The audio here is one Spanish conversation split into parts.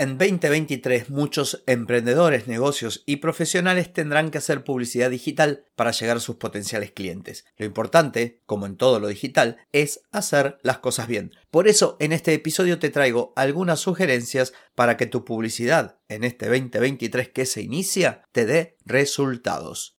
En 2023 muchos emprendedores, negocios y profesionales tendrán que hacer publicidad digital para llegar a sus potenciales clientes. Lo importante, como en todo lo digital, es hacer las cosas bien. Por eso en este episodio te traigo algunas sugerencias para que tu publicidad en este 2023 que se inicia te dé resultados.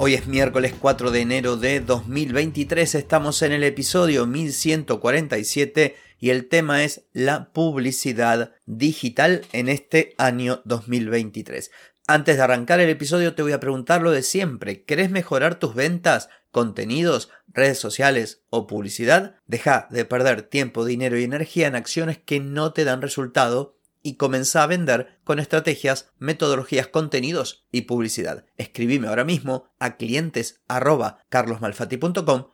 Hoy es miércoles 4 de enero de 2023, estamos en el episodio 1147 y el tema es la publicidad digital en este año 2023. Antes de arrancar el episodio te voy a preguntar lo de siempre, ¿querés mejorar tus ventas, contenidos, redes sociales o publicidad? Deja de perder tiempo, dinero y energía en acciones que no te dan resultado y comenzá a vender con estrategias, metodologías, contenidos y publicidad. Escribime ahora mismo a clientes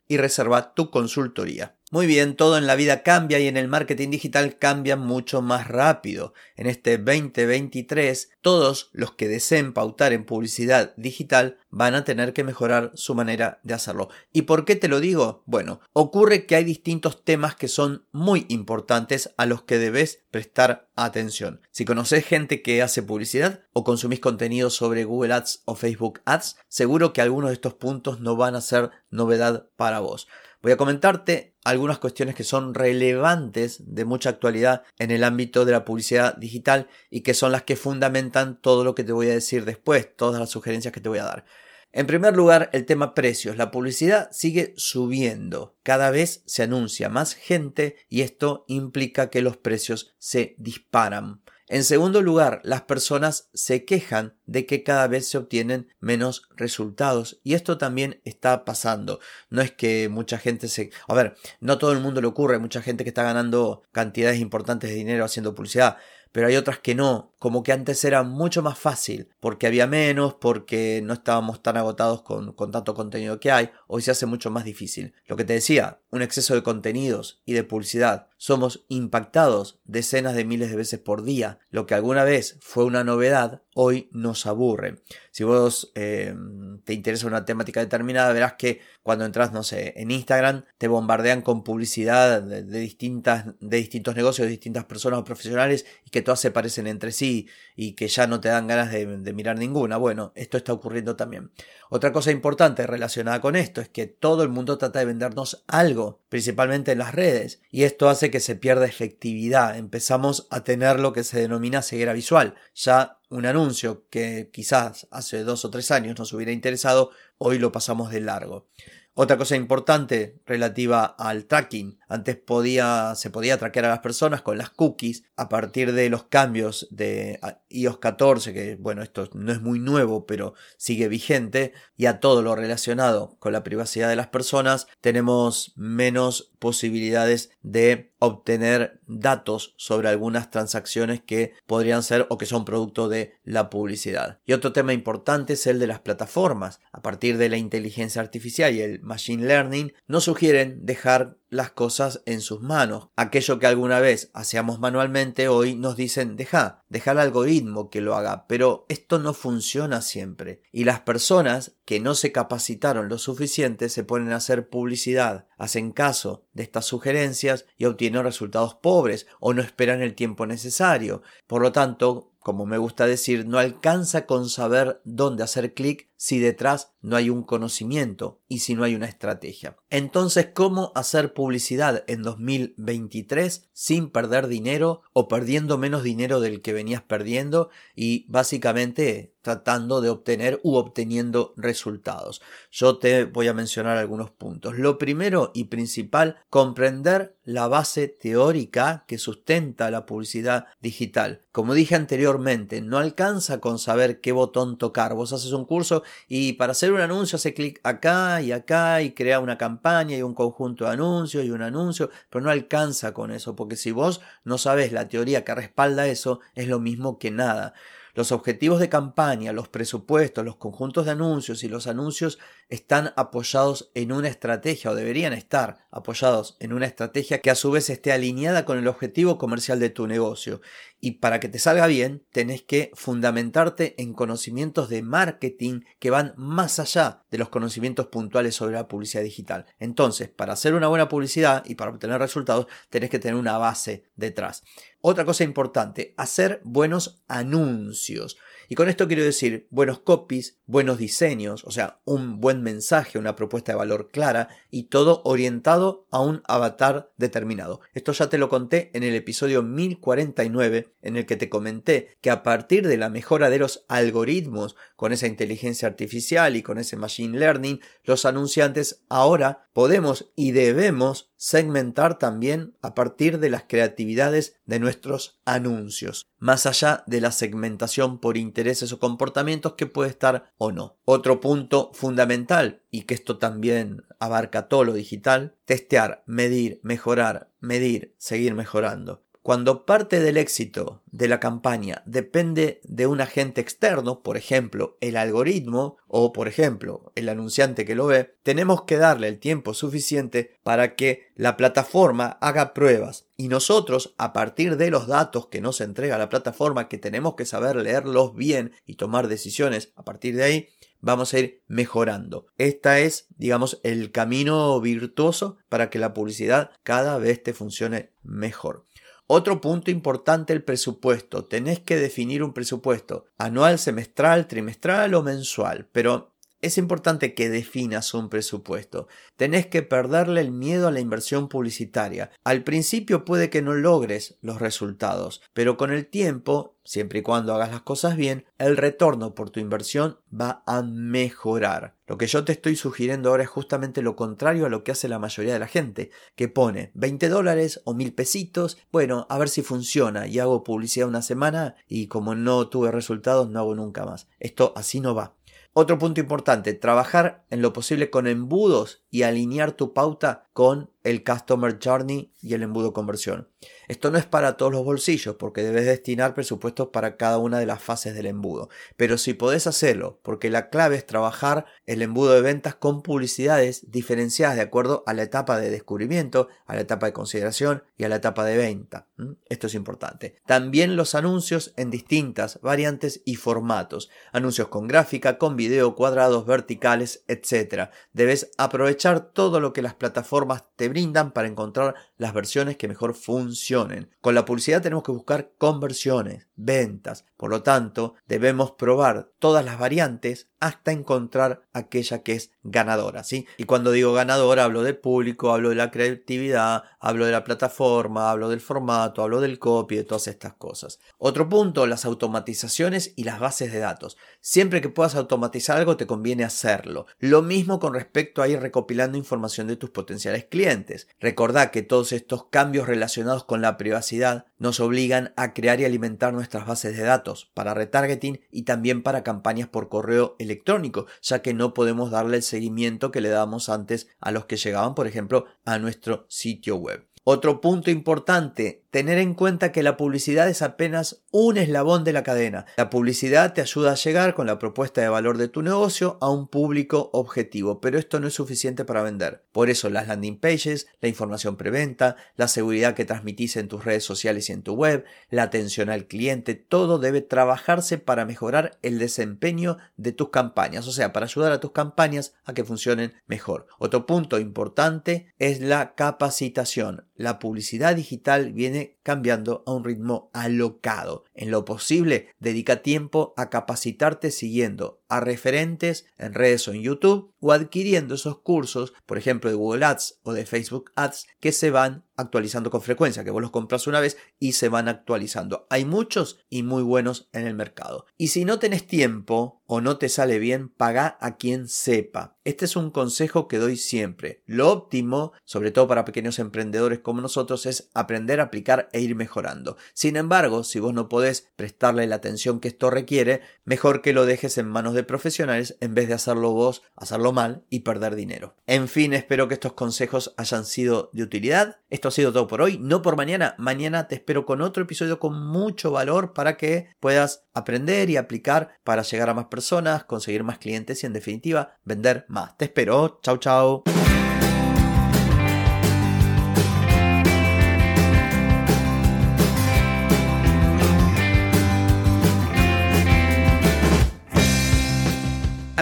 y reserva tu consultoría. Muy bien, todo en la vida cambia y en el marketing digital cambia mucho más rápido. En este 2023, todos los que deseen pautar en publicidad digital van a tener que mejorar su manera de hacerlo. ¿Y por qué te lo digo? Bueno, ocurre que hay distintos temas que son muy importantes a los que debes prestar atención. Si conoces gente que hace publicidad o consumís contenido sobre Google Ads o Facebook Ads, seguro que algunos de estos puntos no van a ser novedad para vos. Voy a comentarte algunas cuestiones que son relevantes de mucha actualidad en el ámbito de la publicidad digital y que son las que fundamentan todo lo que te voy a decir después, todas las sugerencias que te voy a dar. En primer lugar, el tema precios. La publicidad sigue subiendo. Cada vez se anuncia más gente y esto implica que los precios se disparan. En segundo lugar, las personas se quejan de que cada vez se obtienen menos resultados y esto también está pasando. No es que mucha gente se... A ver, no todo el mundo le ocurre, mucha gente que está ganando cantidades importantes de dinero haciendo publicidad, pero hay otras que no, como que antes era mucho más fácil, porque había menos, porque no estábamos tan agotados con, con, tanto contenido que hay, hoy se hace mucho más difícil. Lo que te decía, un exceso de contenidos y de publicidad. Somos impactados decenas de miles de veces por día. Lo que alguna vez fue una novedad, hoy nos aburre. Si vos eh, te interesa una temática determinada, verás que cuando entras, no sé, en Instagram, te bombardean con publicidad de, distintas, de distintos negocios, de distintas personas o profesionales y que todas se parecen entre sí y que ya no te dan ganas de, de mirar ninguna. Bueno, esto está ocurriendo también. Otra cosa importante relacionada con esto es que todo el mundo trata de vendernos algo, principalmente en las redes, y esto hace que se pierda efectividad. Empezamos a tener lo que se denomina ceguera visual. Ya un anuncio que quizás hace dos o tres años nos hubiera interesado, hoy lo pasamos de largo. Otra cosa importante relativa al tracking. Antes podía, se podía traquear a las personas con las cookies a partir de los cambios de iOS 14, que bueno, esto no es muy nuevo, pero sigue vigente, y a todo lo relacionado con la privacidad de las personas, tenemos menos posibilidades de obtener datos sobre algunas transacciones que podrían ser o que son producto de la publicidad. Y otro tema importante es el de las plataformas. A partir de la inteligencia artificial y el machine learning, nos sugieren dejar las cosas en sus manos. Aquello que alguna vez hacíamos manualmente, hoy nos dicen deja, deja al algoritmo que lo haga, pero esto no funciona siempre. Y las personas que no se capacitaron lo suficiente se ponen a hacer publicidad, hacen caso de estas sugerencias y obtienen resultados pobres o no esperan el tiempo necesario. Por lo tanto, como me gusta decir, no alcanza con saber dónde hacer clic si detrás no hay un conocimiento y si no hay una estrategia. Entonces, ¿cómo hacer publicidad en 2023 sin perder dinero o perdiendo menos dinero del que venías perdiendo? Y básicamente tratando de obtener u obteniendo resultados. Yo te voy a mencionar algunos puntos. Lo primero y principal, comprender la base teórica que sustenta la publicidad digital. Como dije anteriormente, no alcanza con saber qué botón tocar. Vos haces un curso y para hacer un anuncio hace clic acá y acá y crea una campaña y un conjunto de anuncios y un anuncio, pero no alcanza con eso, porque si vos no sabes la teoría que respalda eso, es lo mismo que nada. Los objetivos de campaña, los presupuestos, los conjuntos de anuncios y los anuncios están apoyados en una estrategia o deberían estar apoyados en una estrategia que a su vez esté alineada con el objetivo comercial de tu negocio. Y para que te salga bien, tenés que fundamentarte en conocimientos de marketing que van más allá de los conocimientos puntuales sobre la publicidad digital. Entonces, para hacer una buena publicidad y para obtener resultados, tenés que tener una base detrás. Otra cosa importante, hacer buenos anuncios. Y con esto quiero decir buenos copies, buenos diseños, o sea, un buen mensaje, una propuesta de valor clara y todo orientado a un avatar determinado. Esto ya te lo conté en el episodio 1049 en el que te comenté que a partir de la mejora de los algoritmos con esa inteligencia artificial y con ese machine learning, los anunciantes ahora podemos y debemos segmentar también a partir de las creatividades de nuestros anuncios, más allá de la segmentación por intereses o comportamientos que puede estar o no. Otro punto fundamental, y que esto también abarca todo lo digital, testear, medir, mejorar, medir, seguir mejorando. Cuando parte del éxito de la campaña depende de un agente externo, por ejemplo, el algoritmo o, por ejemplo, el anunciante que lo ve, tenemos que darle el tiempo suficiente para que la plataforma haga pruebas y nosotros, a partir de los datos que nos entrega la plataforma, que tenemos que saber leerlos bien y tomar decisiones a partir de ahí, vamos a ir mejorando. Esta es, digamos, el camino virtuoso para que la publicidad cada vez te funcione mejor. Otro punto importante, el presupuesto. Tenés que definir un presupuesto anual, semestral, trimestral o mensual, pero es importante que definas un presupuesto. Tenés que perderle el miedo a la inversión publicitaria. Al principio puede que no logres los resultados, pero con el tiempo, siempre y cuando hagas las cosas bien, el retorno por tu inversión va a mejorar. Lo que yo te estoy sugiriendo ahora es justamente lo contrario a lo que hace la mayoría de la gente, que pone 20 dólares o mil pesitos, bueno, a ver si funciona y hago publicidad una semana y como no tuve resultados no hago nunca más. Esto así no va. Otro punto importante, trabajar en lo posible con embudos y alinear tu pauta con el Customer Journey y el embudo conversión. Esto no es para todos los bolsillos porque debes destinar presupuestos para cada una de las fases del embudo. Pero si podés hacerlo, porque la clave es trabajar el embudo de ventas con publicidades diferenciadas de acuerdo a la etapa de descubrimiento, a la etapa de consideración y a la etapa de venta. Esto es importante. También los anuncios en distintas variantes y formatos. Anuncios con gráfica, con video, cuadrados, verticales, etc. Debes aprovechar todo lo que las plataformas te brindan para encontrar las versiones que mejor funcionen. Con la publicidad tenemos que buscar conversiones, ventas. Por lo tanto, debemos probar todas las variantes hasta encontrar aquella que es ganadora, ¿sí? Y cuando digo ganadora hablo del público, hablo de la creatividad, hablo de la plataforma, hablo del formato, hablo del copy, de todas estas cosas. Otro punto, las automatizaciones y las bases de datos. Siempre que puedas automatizar algo te conviene hacerlo. Lo mismo con respecto a ir recopilando información de tus potenciales clientes. Recordá que todos estos cambios relacionados con la privacidad nos obligan a crear y alimentar nuestras bases de datos para retargeting y también para campañas por correo electrónico, ya que no podemos darle el seguimiento que le damos antes a los que llegaban, por ejemplo, a nuestro sitio web. Otro punto importante, tener en cuenta que la publicidad es apenas un eslabón de la cadena. La publicidad te ayuda a llegar con la propuesta de valor de tu negocio a un público objetivo, pero esto no es suficiente para vender. Por eso las landing pages, la información preventa, la seguridad que transmitís en tus redes sociales y en tu web, la atención al cliente, todo debe trabajarse para mejorar el desempeño de tus campañas, o sea, para ayudar a tus campañas a que funcionen mejor. Otro punto importante es la capacitación. La publicidad digital viene cambiando a un ritmo alocado. En lo posible, dedica tiempo a capacitarte siguiendo a referentes en redes o en YouTube o adquiriendo esos cursos, por ejemplo, de Google Ads o de Facebook Ads, que se van actualizando con frecuencia, que vos los compras una vez y se van actualizando. Hay muchos y muy buenos en el mercado. Y si no tenés tiempo o no te sale bien, paga a quien sepa. Este es un consejo que doy siempre. Lo óptimo, sobre todo para pequeños emprendedores como nosotros, es aprender a aplicar e ir mejorando. Sin embargo, si vos no podés prestarle la atención que esto requiere, mejor que lo dejes en manos de profesionales en vez de hacerlo vos, hacerlo mal y perder dinero. En fin, espero que estos consejos hayan sido de utilidad. Esto ha sido todo por hoy, no por mañana. Mañana te espero con otro episodio con mucho valor para que puedas aprender y aplicar para llegar a más personas, conseguir más clientes y en definitiva vender más. Te espero. Chao, chao.